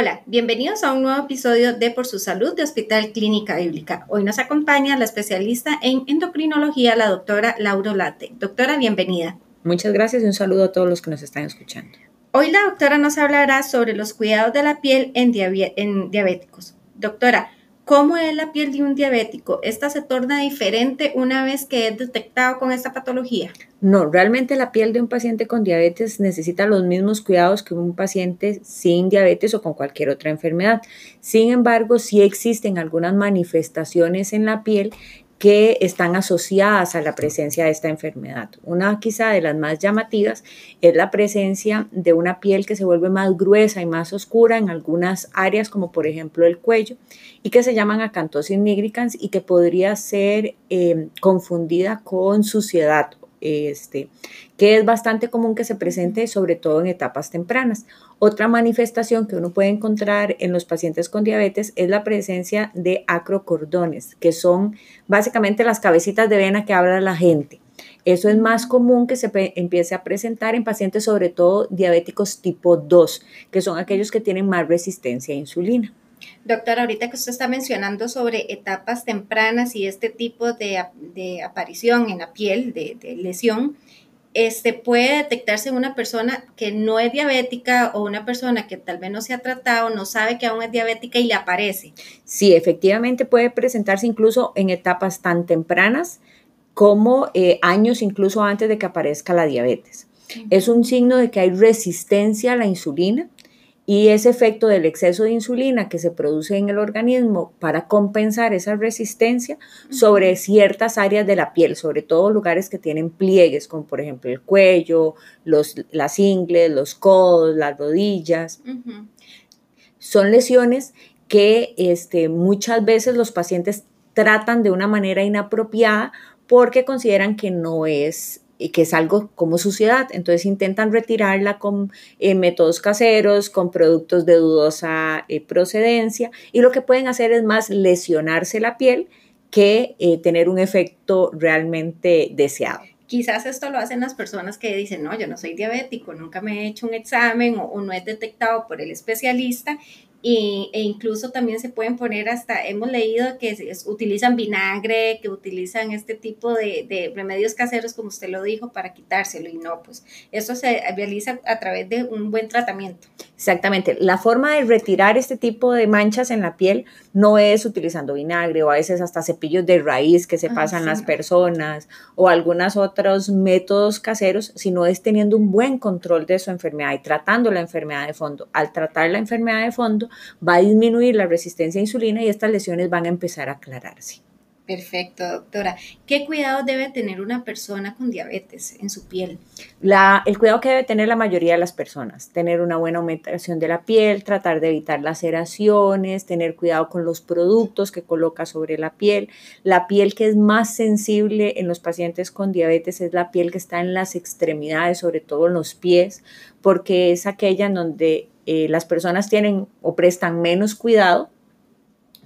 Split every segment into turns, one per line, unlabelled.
Hola, bienvenidos a un nuevo episodio de Por su Salud de Hospital Clínica Bíblica. Hoy nos acompaña la especialista en endocrinología, la doctora Laura Late. Doctora, bienvenida.
Muchas gracias y un saludo a todos los que nos están escuchando.
Hoy la doctora nos hablará sobre los cuidados de la piel en, en diabéticos. Doctora, ¿Cómo es la piel de un diabético? ¿Esta se torna diferente una vez que es detectado con esta patología?
No, realmente la piel de un paciente con diabetes necesita los mismos cuidados que un paciente sin diabetes o con cualquier otra enfermedad. Sin embargo, sí existen algunas manifestaciones en la piel que están asociadas a la presencia de esta enfermedad. Una quizá de las más llamativas es la presencia de una piel que se vuelve más gruesa y más oscura en algunas áreas, como por ejemplo el cuello, y que se llaman acantosis nigricans y que podría ser eh, confundida con suciedad este, que es bastante común que se presente sobre todo en etapas tempranas. Otra manifestación que uno puede encontrar en los pacientes con diabetes es la presencia de acrocordones, que son básicamente las cabecitas de vena que habla la gente. Eso es más común que se empiece a presentar en pacientes sobre todo diabéticos tipo 2, que son aquellos que tienen más resistencia a insulina.
Doctora, ahorita que usted está mencionando sobre etapas tempranas y este tipo de, aparición en la piel, de, lesión, este, puede detectarse en una persona que no es diabética o una persona que tal vez no se ha tratado, no sabe que aún es diabética y le aparece.
Sí, efectivamente puede presentarse incluso en etapas tan tempranas como eh, años incluso antes de que aparezca la diabetes. Es un signo de que hay resistencia a la insulina y ese efecto del exceso de insulina que se produce en el organismo para compensar esa resistencia sobre ciertas áreas de la piel, sobre todo lugares que tienen pliegues, como por ejemplo el cuello, los, las ingles, los codos, las rodillas. Son lesiones que este, muchas veces los pacientes tratan de una manera inapropiada porque consideran que no es que es algo como suciedad. Entonces intentan retirarla con eh, métodos caseros, con productos de dudosa eh, procedencia y lo que pueden hacer es más lesionarse la piel que eh, tener un efecto realmente deseado.
Quizás esto lo hacen las personas que dicen, no, yo no soy diabético, nunca me he hecho un examen o, o no es detectado por el especialista y, e incluso también se pueden poner hasta, hemos leído que utilizan vinagre, que utilizan este tipo de, de, remedios caseros, como usted lo dijo, para quitárselo. Y no, pues eso se realiza a través de un buen tratamiento.
Exactamente. La forma de retirar este tipo de manchas en la piel no es utilizando vinagre o a veces hasta cepillos de raíz que se ah, pasan las personas o algunos otros métodos caseros, sino es teniendo un buen control de su enfermedad y tratando la enfermedad de fondo. Al tratar la enfermedad de fondo va a disminuir la resistencia a insulina y estas lesiones van a empezar a aclararse.
Perfecto, doctora. ¿Qué cuidado debe tener una persona con diabetes en su piel?
La, el cuidado que debe tener la mayoría de las personas, tener una buena aumentación de la piel, tratar de evitar laceraciones, tener cuidado con los productos que coloca sobre la piel. La piel que es más sensible en los pacientes con diabetes es la piel que está en las extremidades, sobre todo en los pies, porque es aquella en donde eh, las personas tienen o prestan menos cuidado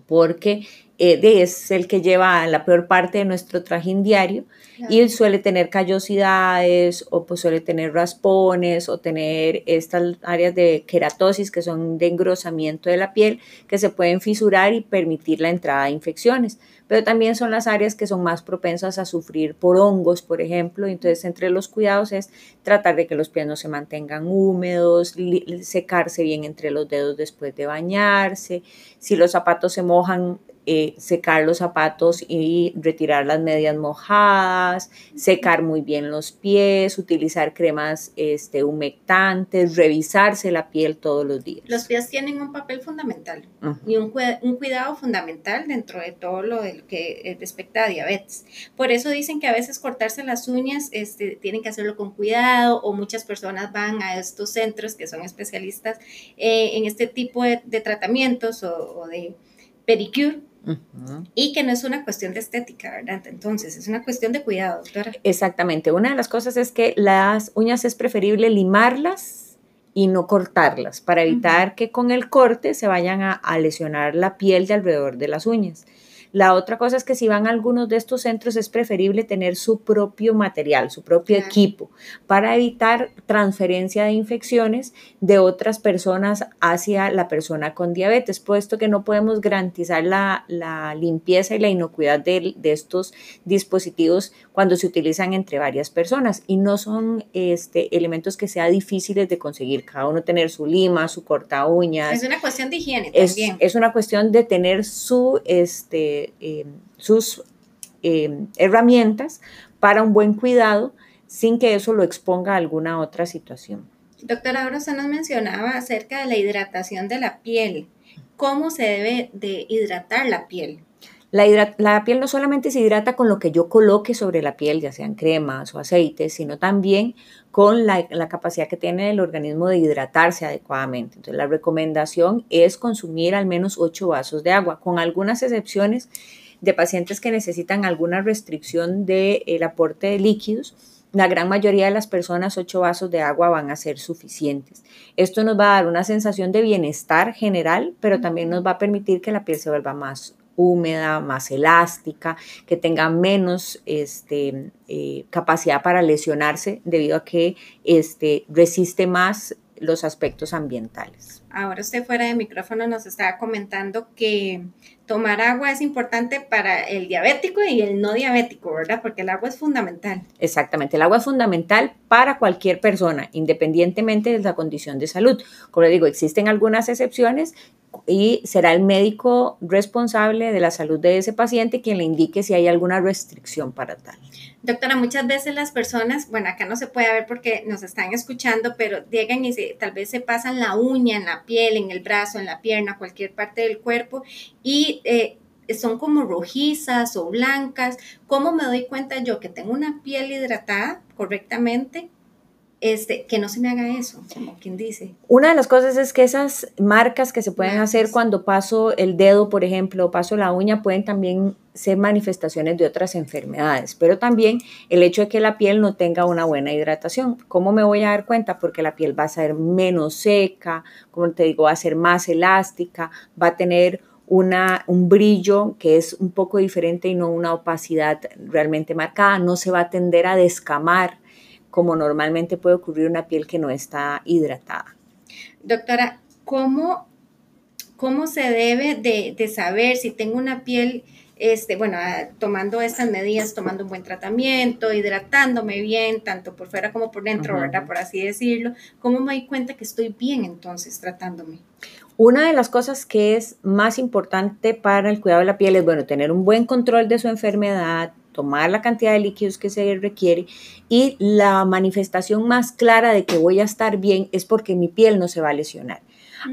porque eh, es el que lleva la peor parte de nuestro trajín diario y suele tener callosidades o pues suele tener raspones o tener estas áreas de queratosis que son de engrosamiento de la piel que se pueden fisurar y permitir la entrada de infecciones. Pero también son las áreas que son más propensas a sufrir por hongos, por ejemplo. Entonces, entre los cuidados es tratar de que los pies no se mantengan húmedos, secarse bien entre los dedos después de bañarse. Si los zapatos se mojan, eh, secar los zapatos y retirar las medias mojadas, secar muy bien los pies, utilizar cremas este, humectantes, revisarse la piel todos los días.
Los pies tienen un papel fundamental y un, un, cuidado fundamental dentro de todo lo que eh, respecta a diabetes. Por eso dicen que a veces cortarse las uñas este, tienen que hacerlo con cuidado o muchas personas van a estos centros que son especialistas eh, en este tipo de, tratamientos o, o de pedicure y que no es una cuestión de estética, ¿verdad? Entonces, es una cuestión de cuidado, doctora.
Exactamente. Una de las cosas es que las uñas es preferible limarlas y no cortarlas para evitar que con el corte se vayan a, lesionar la piel de alrededor de las uñas. La otra cosa es que si van a algunos de estos centros es preferible tener su propio material, su propio equipo, para evitar transferencia de infecciones de otras personas hacia la persona con diabetes, puesto que no podemos garantizar la, limpieza y la inocuidad de, de, estos dispositivos cuando se utilizan entre varias personas y no son este, elementos que sea difíciles de conseguir, cada uno tener su lima, su corta uñas.
Es una cuestión de higiene
es, Es una cuestión de tener su, este, eh, sus eh, herramientas para un buen cuidado sin que eso lo exponga a alguna otra situación.
Doctora, ahora usted nos mencionaba acerca de la hidratación de la piel. ¿Cómo se debe de hidratar la piel?
La, piel no solamente se hidrata con lo que yo coloque sobre la piel, ya sean cremas o aceites, sino también con la, capacidad que tiene el organismo de hidratarse adecuadamente. Entonces, la recomendación es consumir al menos 8 vasos de agua, con algunas excepciones de pacientes que necesitan alguna restricción del aporte de líquidos. La gran mayoría de las personas, 8 vasos de agua van a ser suficientes. Esto nos va a dar una sensación de bienestar general, pero también nos va a permitir que la piel se vuelva más húmeda, más elástica, que tenga menos este, eh, capacidad para lesionarse debido a que este, resiste más los aspectos ambientales.
Ahora usted fuera de micrófono nos estaba comentando que tomar agua es importante para el diabético y el no diabético, ¿verdad? Porque el agua es fundamental.
Exactamente, el agua es fundamental para cualquier persona, independientemente de la condición de salud. Como le digo, existen algunas excepciones y será el médico responsable de la salud de ese paciente quien le indique si hay alguna restricción para tal.
Doctora, muchas veces las personas, bueno, acá no se puede ver porque nos están escuchando, pero llegan y se, tal vez se pasan la uña en la piel, en el brazo, en la pierna, cualquier parte del cuerpo y eh, son como rojizas o blancas. ¿Cómo me doy cuenta yo que tengo una piel hidratada correctamente? Este, que no se me haga eso, como quien dice.
Una de las cosas es que esas marcas que se pueden hacer cuando paso el dedo, por ejemplo, o paso la uña, pueden también ser manifestaciones de otras enfermedades, pero también el hecho de que la piel no tenga una buena hidratación. ¿Cómo me voy a dar cuenta? Porque la piel va a ser menos seca, como te digo, va a ser más elástica, va a tener una, un brillo que es un poco diferente y no una opacidad realmente marcada, no se va a tender a descamar como normalmente puede ocurrir una piel que no está hidratada.
Doctora, ¿cómo, cómo se debe de, saber si tengo una piel, este, bueno, ah, tomando estas medidas, tomando un buen tratamiento, hidratándome bien, tanto por fuera como por dentro, ¿verdad? Por así decirlo. ¿Cómo me doy cuenta que estoy bien entonces tratándome?
Una de las cosas que es más importante para el cuidado de la piel es, bueno, tener un buen control de su enfermedad, tomar la cantidad de líquidos que se requiere y la manifestación más clara de que voy a estar bien es porque mi piel no se va a lesionar.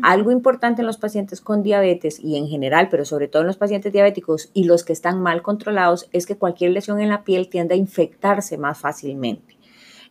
Algo importante en los pacientes con diabetes y en general, pero sobre todo en los pacientes diabéticos y los que están mal controlados, es que cualquier lesión en la piel tiende a infectarse más fácilmente.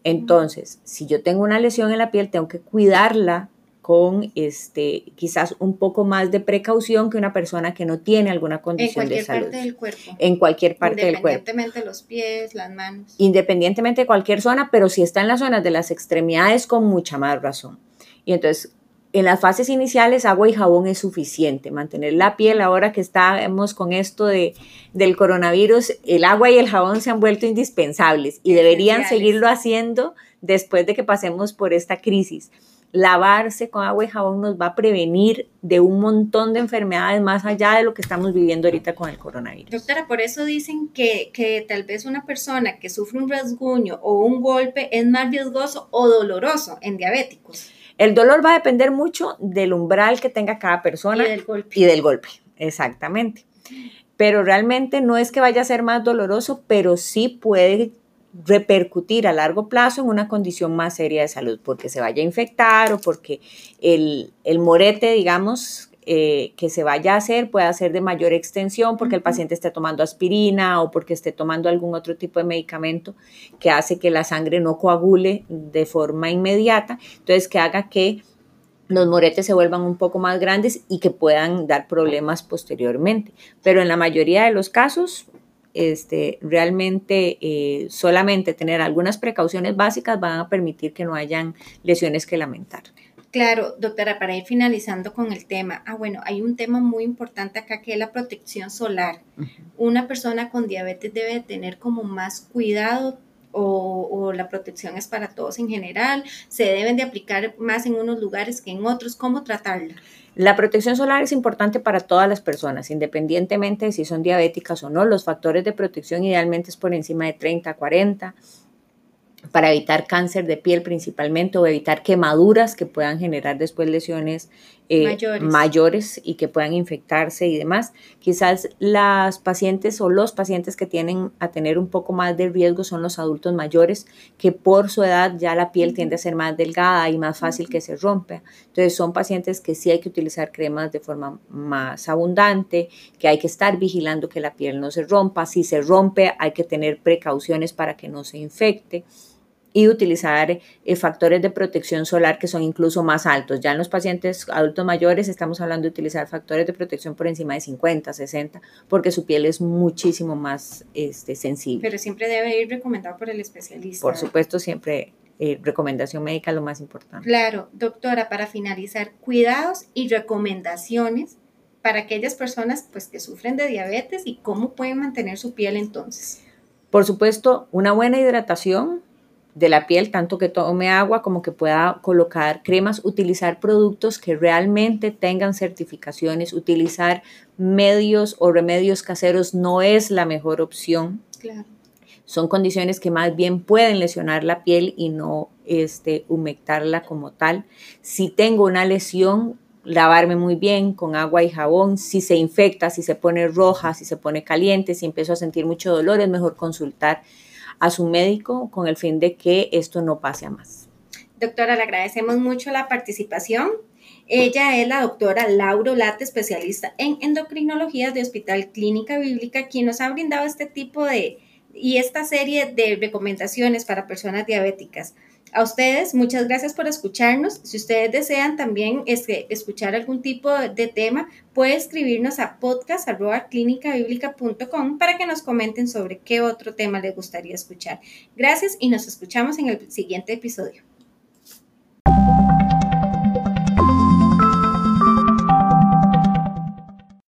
Entonces, si yo tengo una lesión en la piel, tengo que cuidarla con este, quizás un poco más de precaución que una persona que no tiene alguna condición de salud.
En cualquier parte del cuerpo.
En cualquier parte del cuerpo.
Independientemente de los pies, las manos.
Independientemente de cualquier zona, pero si está en las zonas de las extremidades, con mucha más razón. Y entonces, en las fases iniciales, agua y jabón es suficiente. Mantener la piel, ahora que estamos con esto de, del coronavirus, el agua y el jabón se han vuelto indispensables y deberían seguirlo haciendo después de que pasemos por esta crisis lavarse con agua y jabón nos va a prevenir de un montón de enfermedades más allá de lo que estamos viviendo ahorita con el coronavirus.
Doctora, por eso dicen que, que tal vez una persona que sufre un rasguño o un golpe es más riesgoso o doloroso en diabéticos.
El dolor va a depender mucho del umbral que tenga cada persona
y del golpe.
Y del golpe, exactamente. Pero realmente no es que vaya a ser más doloroso, pero sí puede repercutir a largo plazo en una condición más seria de salud, porque se vaya a infectar o porque el, morete, digamos, eh, que se vaya a hacer pueda ser de mayor extensión porque el paciente esté tomando aspirina o porque esté tomando algún otro tipo de medicamento que hace que la sangre no coagule de forma inmediata, entonces que haga que los moretes se vuelvan un poco más grandes y que puedan dar problemas posteriormente. Pero en la mayoría de los casos, este, realmente eh, solamente tener algunas precauciones básicas van a permitir que no hayan lesiones que lamentar.
Claro, doctora, para ir finalizando con el tema, ah, bueno, hay un tema muy importante acá que es la protección solar. Una persona con diabetes debe tener como más cuidado o, la protección es para todos en general, se deben de aplicar más en unos lugares que en otros, ¿cómo tratarla?
La protección solar es importante para todas las personas, independientemente de si son diabéticas o no. Los factores de protección idealmente es por encima de 30, 40 para evitar cáncer de piel principalmente o evitar quemaduras que puedan generar después lesiones eh, mayores. y que puedan infectarse y demás. Quizás las pacientes o los pacientes que tienen a tener un poco más de riesgo son los adultos mayores, que por su edad ya la piel tiende a ser más delgada y más fácil que se rompa. Entonces son pacientes que sí hay que utilizar cremas de forma más abundante, que hay que estar vigilando que la piel no se rompa. Si se rompe hay que tener precauciones para que no se infecte y utilizar eh, factores de protección solar que son incluso más altos. Ya en los pacientes adultos mayores estamos hablando de utilizar factores de protección por encima de 50, 60, porque su piel es muchísimo más este, sensible.
Pero siempre debe ir recomendado por el especialista.
Por supuesto, siempre eh, recomendación médica lo más importante.
Claro, doctora, para finalizar, cuidados y recomendaciones para aquellas personas pues, que sufren de diabetes y cómo pueden mantener su piel entonces.
Por supuesto, una buena hidratación, de la piel, tanto que tome agua como que pueda colocar cremas, utilizar productos que realmente tengan certificaciones, utilizar medios o remedios caseros no es la mejor opción. Son condiciones que más bien pueden lesionar la piel y no este, humectarla como tal. Si tengo una lesión, lavarme muy bien con agua y jabón. Si se infecta, si se pone roja, si se pone caliente, si empiezo a sentir mucho dolor, es mejor consultar a su médico con el fin de que esto no pase a más.
Doctora, le agradecemos mucho la participación. Ella es la doctora Lauro Late, especialista en endocrinología de Hospital Clínica Bíblica, quien nos ha brindado este tipo de y esta serie de recomendaciones para personas diabéticas. A ustedes, muchas gracias por escucharnos. Si ustedes desean también este, escuchar algún tipo de tema, puede escribirnos a podcast.clinicabiblica.com para que nos comenten sobre qué otro tema les gustaría escuchar. Gracias y nos escuchamos en el siguiente episodio.